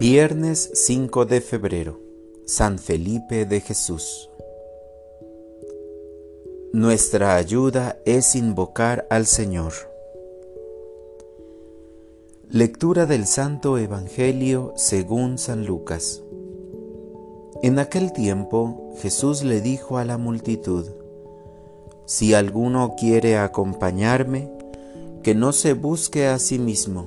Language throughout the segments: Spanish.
Viernes 5 de febrero, San Felipe de Jesús. Nuestra ayuda es invocar al Señor. Lectura del Santo Evangelio según San Lucas. En aquel tiempo Jesús le dijo a la multitud, Si alguno quiere acompañarme, que no se busque a sí mismo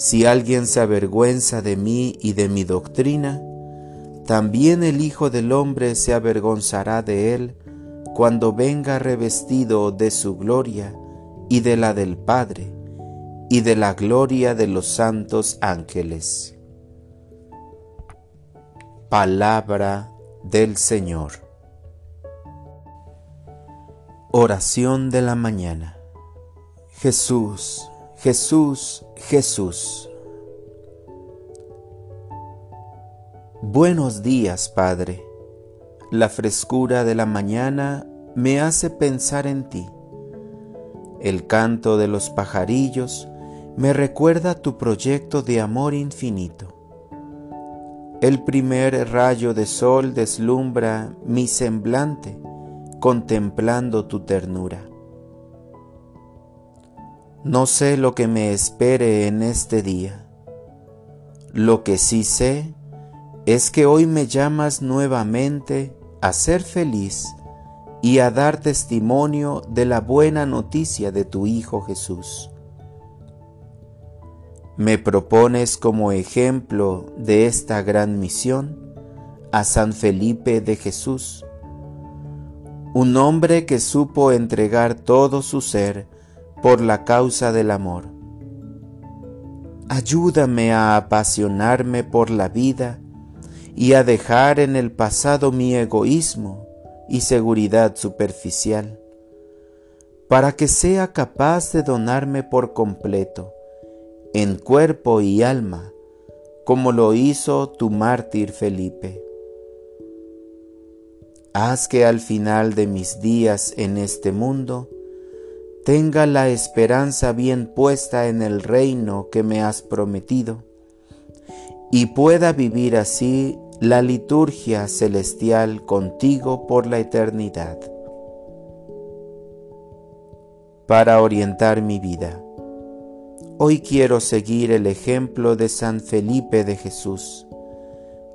si alguien se avergüenza de mí y de mi doctrina, también el Hijo del Hombre se avergonzará de él cuando venga revestido de su gloria y de la del Padre y de la gloria de los santos ángeles. Palabra del Señor. Oración de la mañana. Jesús, Jesús, Jesús. Buenos días, Padre. La frescura de la mañana me hace pensar en ti. El canto de los pajarillos me recuerda tu proyecto de amor infinito. El primer rayo de sol deslumbra mi semblante contemplando tu ternura. No sé lo que me espere en este día. Lo que sí sé es que hoy me llamas nuevamente a ser feliz y a dar testimonio de la buena noticia de tu Hijo Jesús. Me propones como ejemplo de esta gran misión a San Felipe de Jesús, un hombre que supo entregar todo su ser por la causa del amor. Ayúdame a apasionarme por la vida y a dejar en el pasado mi egoísmo y seguridad superficial, para que sea capaz de donarme por completo, en cuerpo y alma, como lo hizo tu mártir Felipe. Haz que al final de mis días en este mundo, tenga la esperanza bien puesta en el reino que me has prometido y pueda vivir así la liturgia celestial contigo por la eternidad. Para orientar mi vida, hoy quiero seguir el ejemplo de San Felipe de Jesús.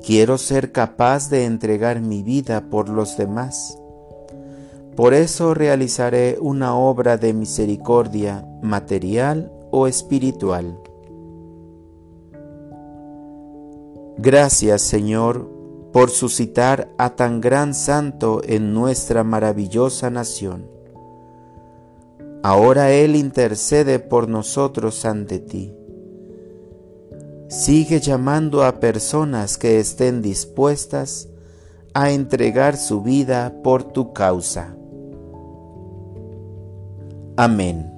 Quiero ser capaz de entregar mi vida por los demás por eso realizaré una obra de misericordia material o espiritual. Gracias Señor por suscitar a tan gran santo en nuestra maravillosa nación. Ahora Él intercede por nosotros ante ti. Sigue llamando a personas que estén dispuestas a entregar su vida por tu causa. Amén.